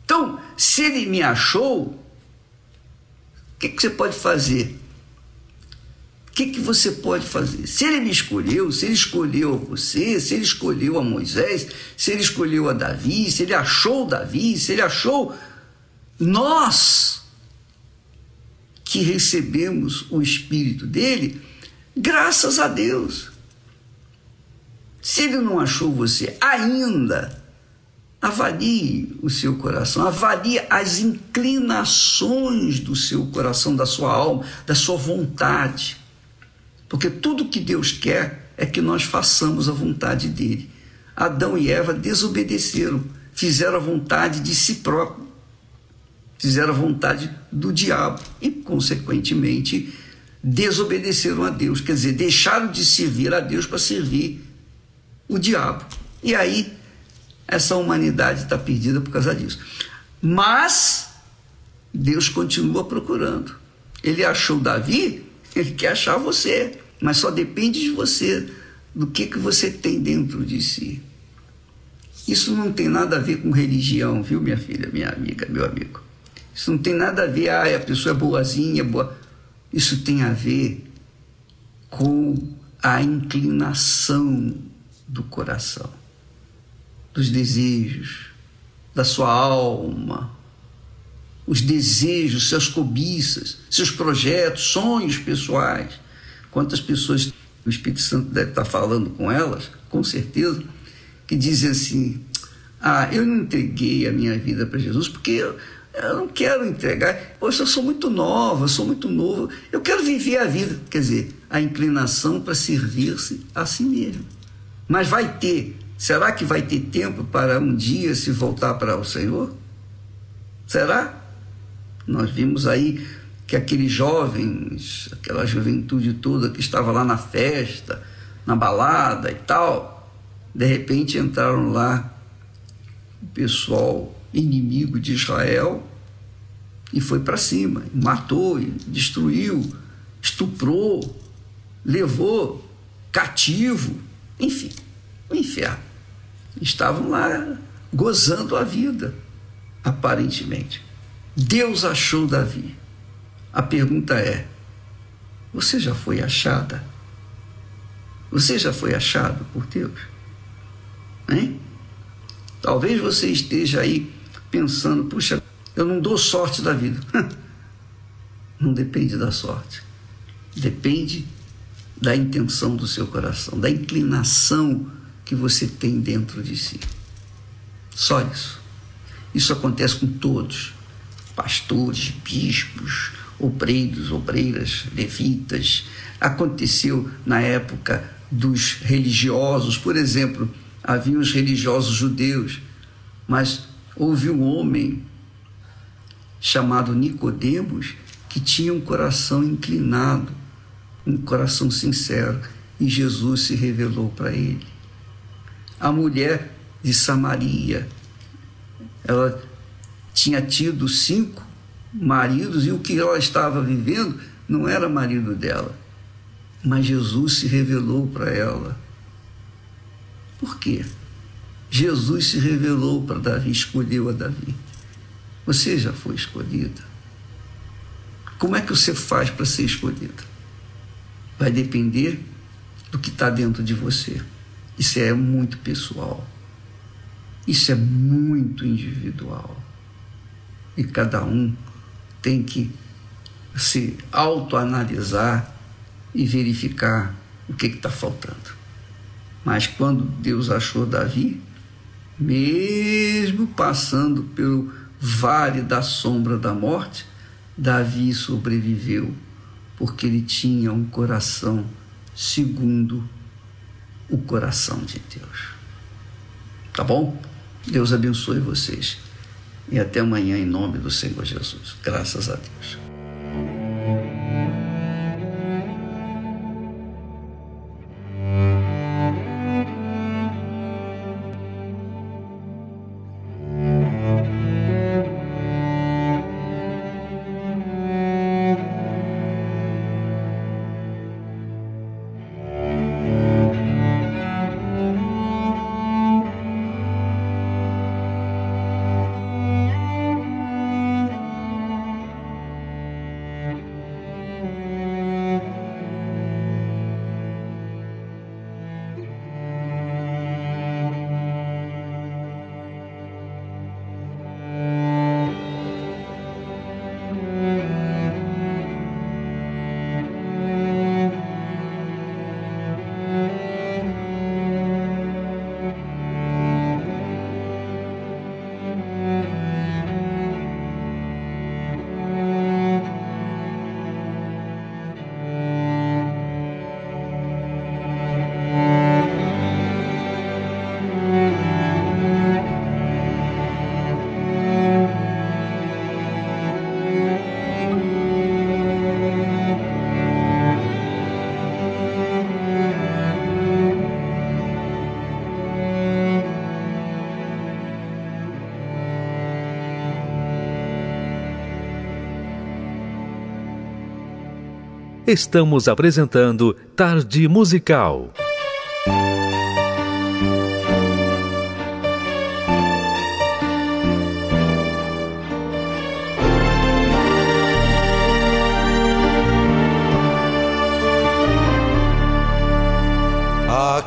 Então, se ele me achou, o que, que você pode fazer? O que, que você pode fazer? Se ele me escolheu, se ele escolheu a você, se ele escolheu a Moisés, se ele escolheu a Davi, se ele achou Davi, se ele achou nós que recebemos o Espírito dele, Graças a Deus. Se ele não achou você ainda, avalie o seu coração, avalie as inclinações do seu coração, da sua alma, da sua vontade. Porque tudo que Deus quer é que nós façamos a vontade dele. Adão e Eva desobedeceram, fizeram a vontade de si próprio, fizeram a vontade do diabo e, consequentemente, desobedeceram a Deus, quer dizer, deixaram de servir a Deus para servir o diabo. E aí, essa humanidade está perdida por causa disso. Mas, Deus continua procurando. Ele achou Davi, ele quer achar você, mas só depende de você, do que, que você tem dentro de si. Isso não tem nada a ver com religião, viu, minha filha, minha amiga, meu amigo. Isso não tem nada a ver, ah, a pessoa é boazinha, boa. Isso tem a ver com a inclinação do coração, dos desejos, da sua alma, os desejos, suas cobiças, seus projetos, sonhos pessoais. Quantas pessoas o Espírito Santo deve estar falando com elas, com certeza, que dizem assim: Ah, eu não entreguei a minha vida para Jesus porque eu, não quero entregar. Poxa, eu sou muito nova, sou muito novo. Eu quero viver a vida. Quer dizer, a inclinação para servir-se a si mesmo. Mas vai ter. Será que vai ter tempo para um dia se voltar para o Senhor? Será? Nós vimos aí que aqueles jovens, aquela juventude toda que estava lá na festa, na balada e tal, de repente entraram lá o pessoal inimigo de Israel e foi para cima, matou, destruiu, estuprou, levou cativo, enfim, o inferno. Estavam lá gozando a vida, aparentemente. Deus achou Davi. A pergunta é: você já foi achada? Você já foi achado por Deus? Hein? Talvez você esteja aí pensando, puxa, eu não dou sorte da vida. não depende da sorte. Depende da intenção do seu coração, da inclinação que você tem dentro de si. Só isso. Isso acontece com todos: pastores, bispos, obreiros, obreiras, levitas. Aconteceu na época dos religiosos, por exemplo, havia os religiosos judeus, mas houve um homem chamado Nicodemos que tinha um coração inclinado, um coração sincero, e Jesus se revelou para ele. A mulher de Samaria, ela tinha tido cinco maridos e o que ela estava vivendo não era marido dela. Mas Jesus se revelou para ela. Por quê? Jesus se revelou para Davi, escolheu a Davi. Você já foi escolhida. Como é que você faz para ser escolhida? Vai depender do que está dentro de você. Isso é muito pessoal. Isso é muito individual. E cada um tem que se autoanalisar e verificar o que está faltando. Mas quando Deus achou Davi, mesmo passando pelo vale da sombra da morte, Davi sobreviveu, porque ele tinha um coração segundo o coração de Deus. Tá bom? Deus abençoe vocês. E até amanhã, em nome do Senhor Jesus. Graças a Deus. Estamos apresentando Tarde Musical. A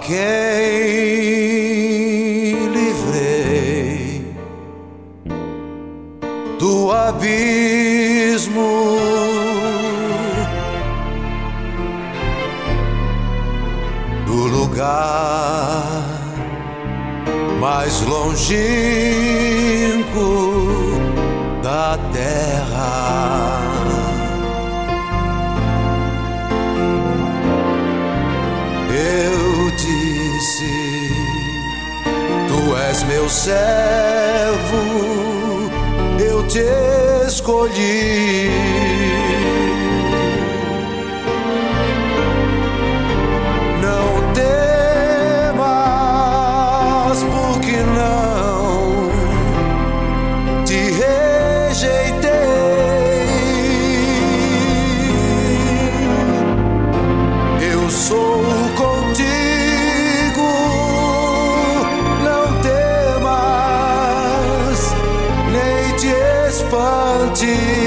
지.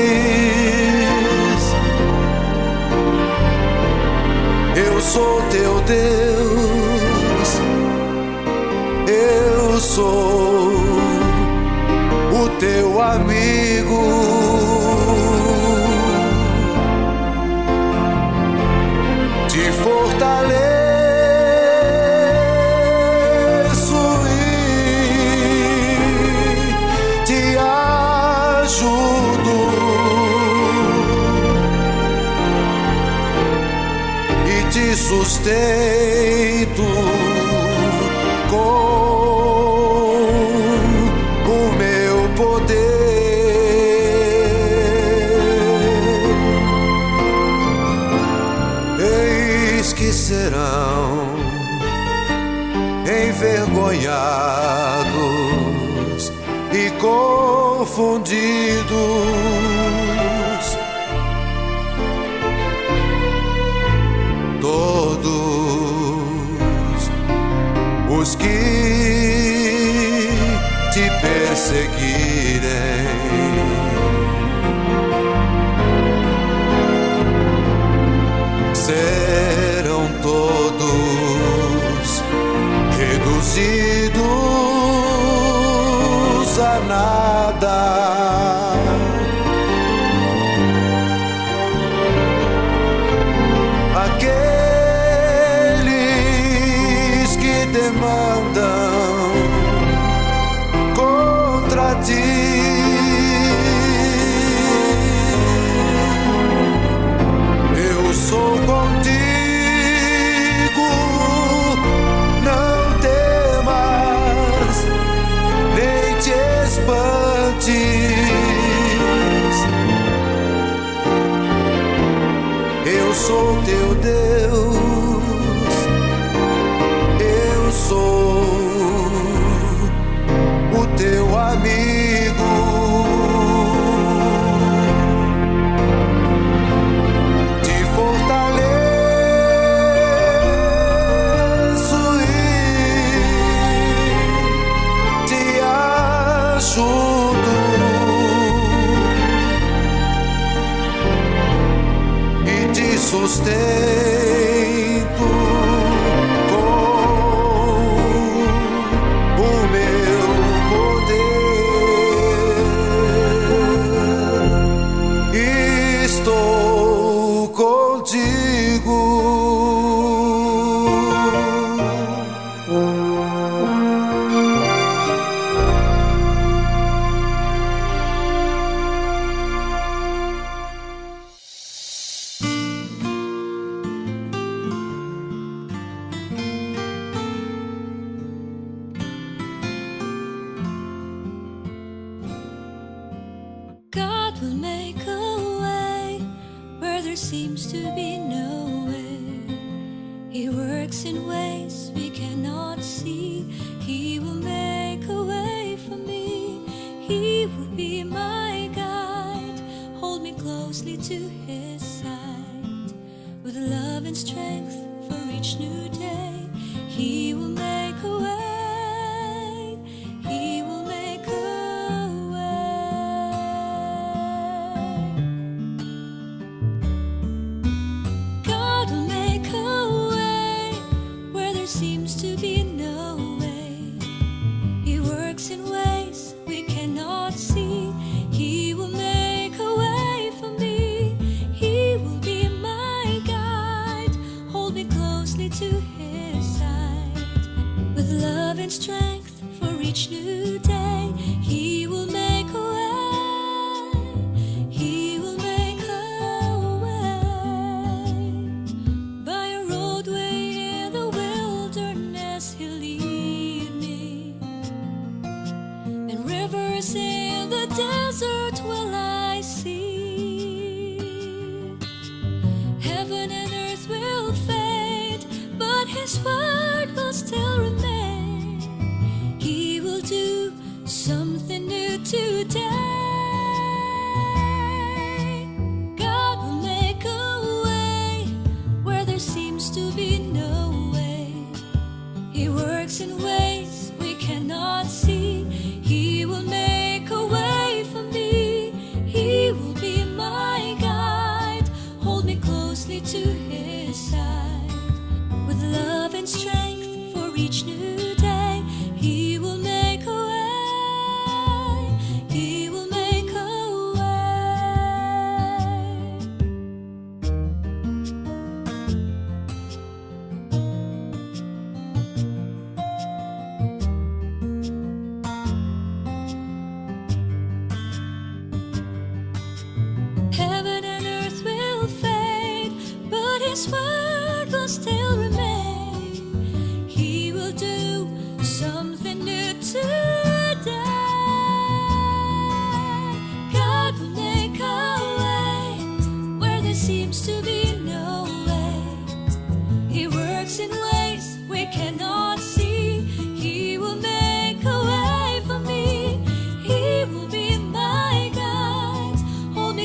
stay.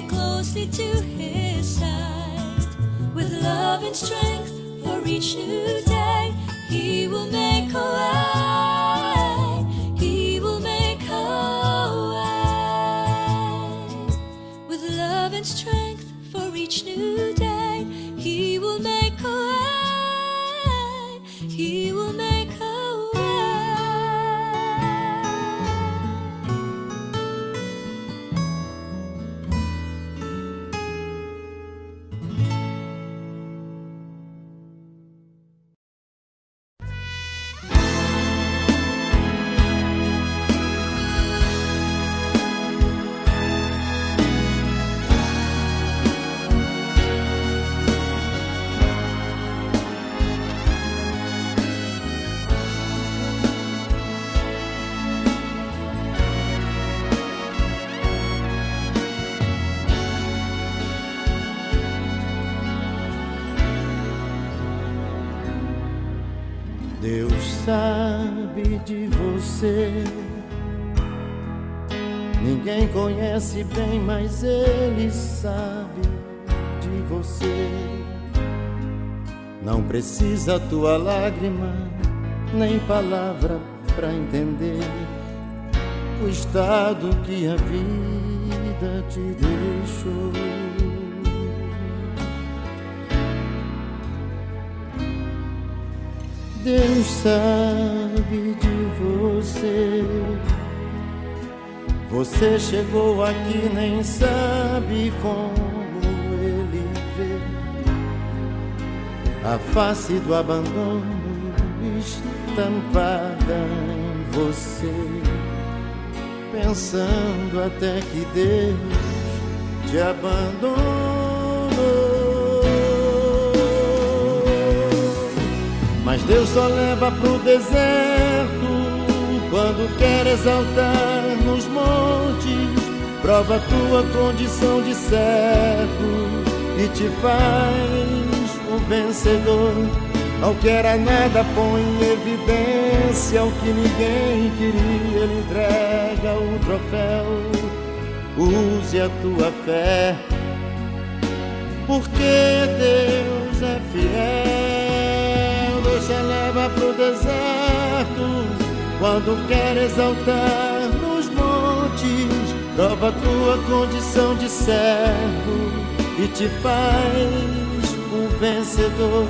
closely to his side. With love and strength for each new day, he will make a way. He will make a way. With love and strength for each new day. mas ele sabe de você. Não precisa tua lágrima, nem palavra para entender o estado que a vida te deixou. Deus sabe de você. Você chegou aqui, nem sabe como ele vê a face do abandono estampada em você, pensando até que Deus te abandonou. Mas Deus só leva pro deserto quando quer exaltar nos montes, prova tua condição de servo e te faz um vencedor. Ao que era nada põe em evidência o que ninguém queria, ele entrega o troféu. Use a tua fé, porque Deus é fiel. Deixa leva pro deserto quando quer exaltar prova tua condição de servo e te faz um vencedor.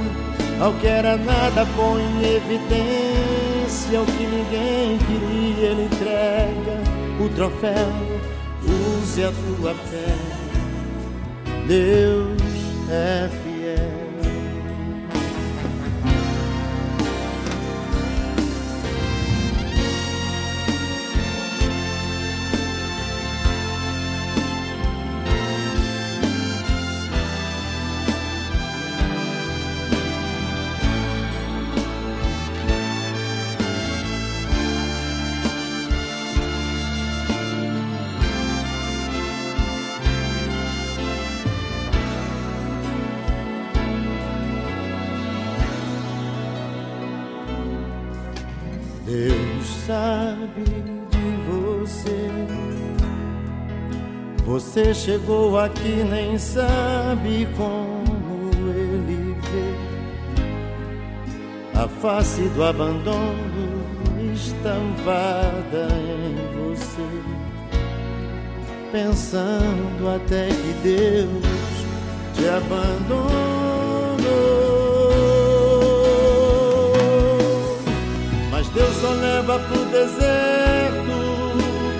Ao que era nada põe em evidência o que ninguém queria, ele entrega o troféu. Use a tua fé, Deus é fiel. Chegou aqui, nem sabe como ele vê. A face do abandono estampada em você. Pensando até que Deus te abandonou. Mas Deus só leva pro deserto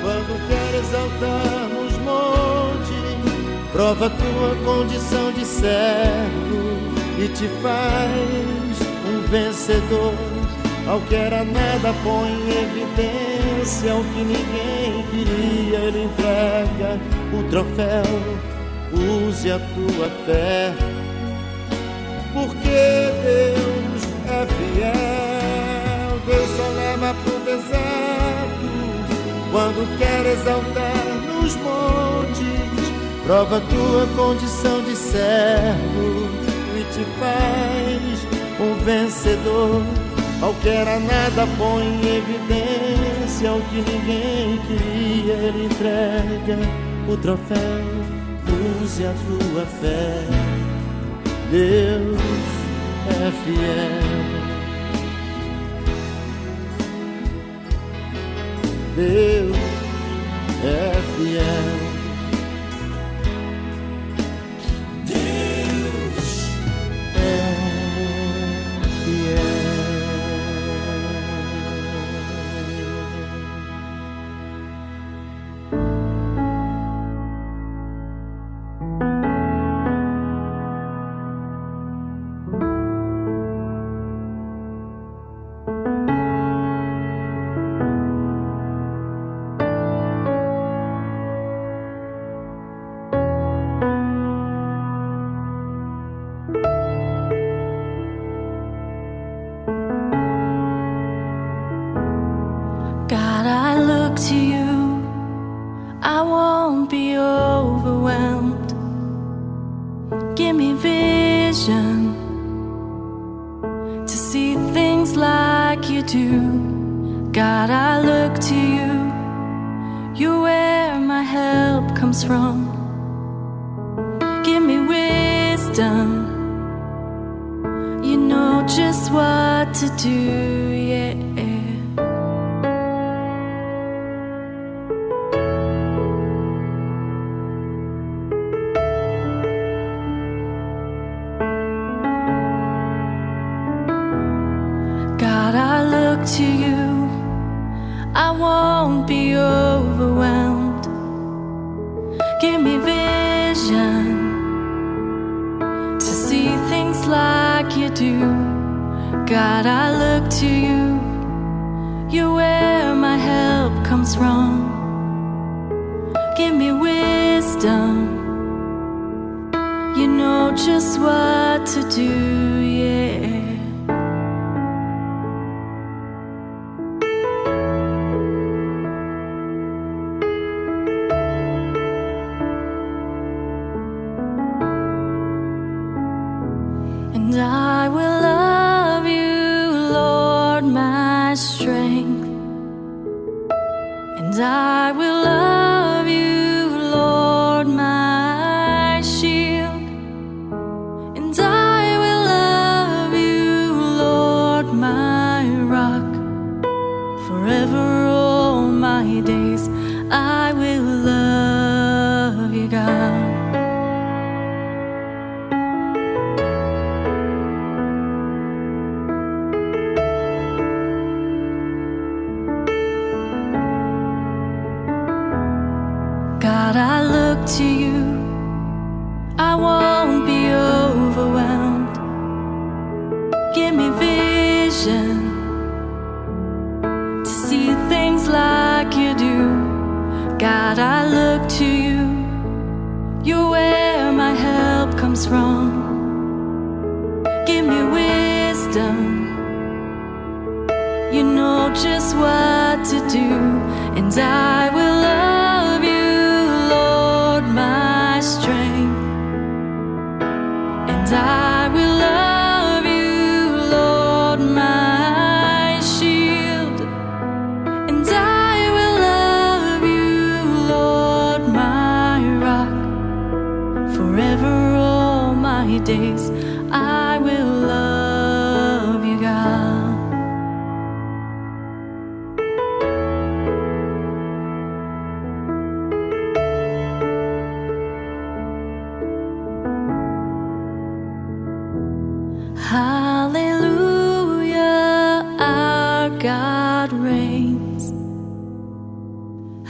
quando quer exaltar. Prova tua condição de servo e te faz um vencedor. Ao que era nada põe em evidência o que ninguém queria, ele entrega o troféu. Use a tua fé, porque Deus é fiel. Deus só leva pro deserto quando quer exaltar nos montes. Prova tua condição de servo e te faz um vencedor. Ao que era nada põe em evidência o que ninguém queria, ele entrega o troféu. Use a tua fé, Deus é fiel. Deus é fiel. Do. God, I look to you. You're where my help comes from. Give me wisdom. You know just what to do,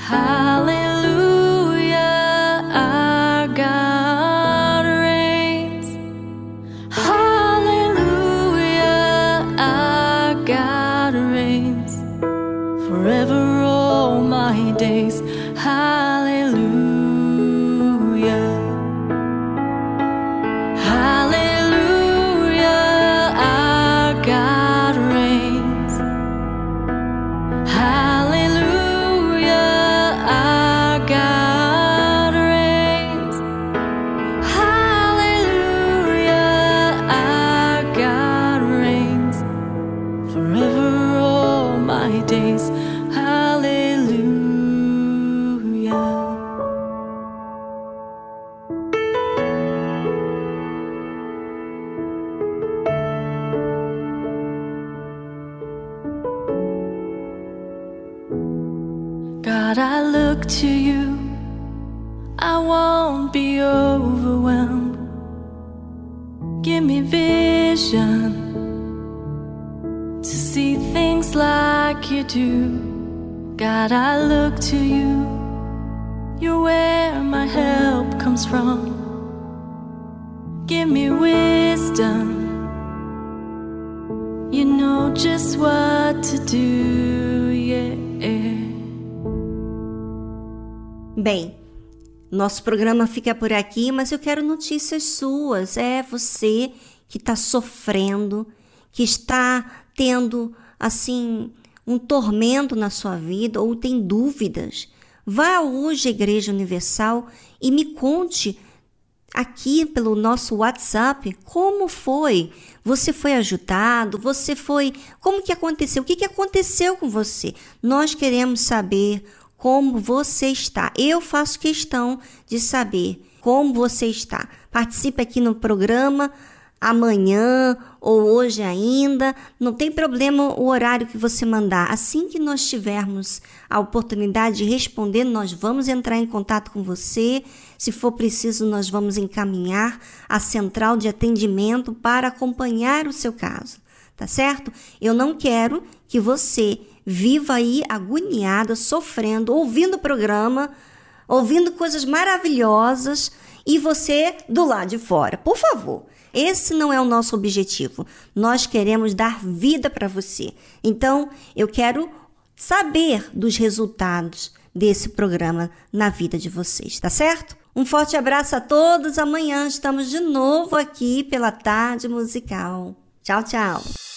high. Nosso programa fica por aqui, mas eu quero notícias suas. É você que está sofrendo, que está tendo assim um tormento na sua vida ou tem dúvidas. Vá hoje à Igreja Universal e me conte aqui pelo nosso WhatsApp como foi. Você foi ajudado? Você foi. Como que aconteceu? O que, que aconteceu com você? Nós queremos saber como você está. Eu faço questão de saber como você está. Participe aqui no programa amanhã ou hoje ainda, não tem problema o horário que você mandar. Assim que nós tivermos a oportunidade de responder, nós vamos entrar em contato com você. Se for preciso, nós vamos encaminhar a central de atendimento para acompanhar o seu caso, tá certo? Eu não quero que você viva aí agoniada, sofrendo, ouvindo o programa, ouvindo coisas maravilhosas e você do lado de fora. Por favor, esse não é o nosso objetivo. Nós queremos dar vida para você. Então, eu quero saber dos resultados desse programa na vida de vocês, tá certo? Um forte abraço a todos. Amanhã estamos de novo aqui pela tarde musical. Tchau, tchau.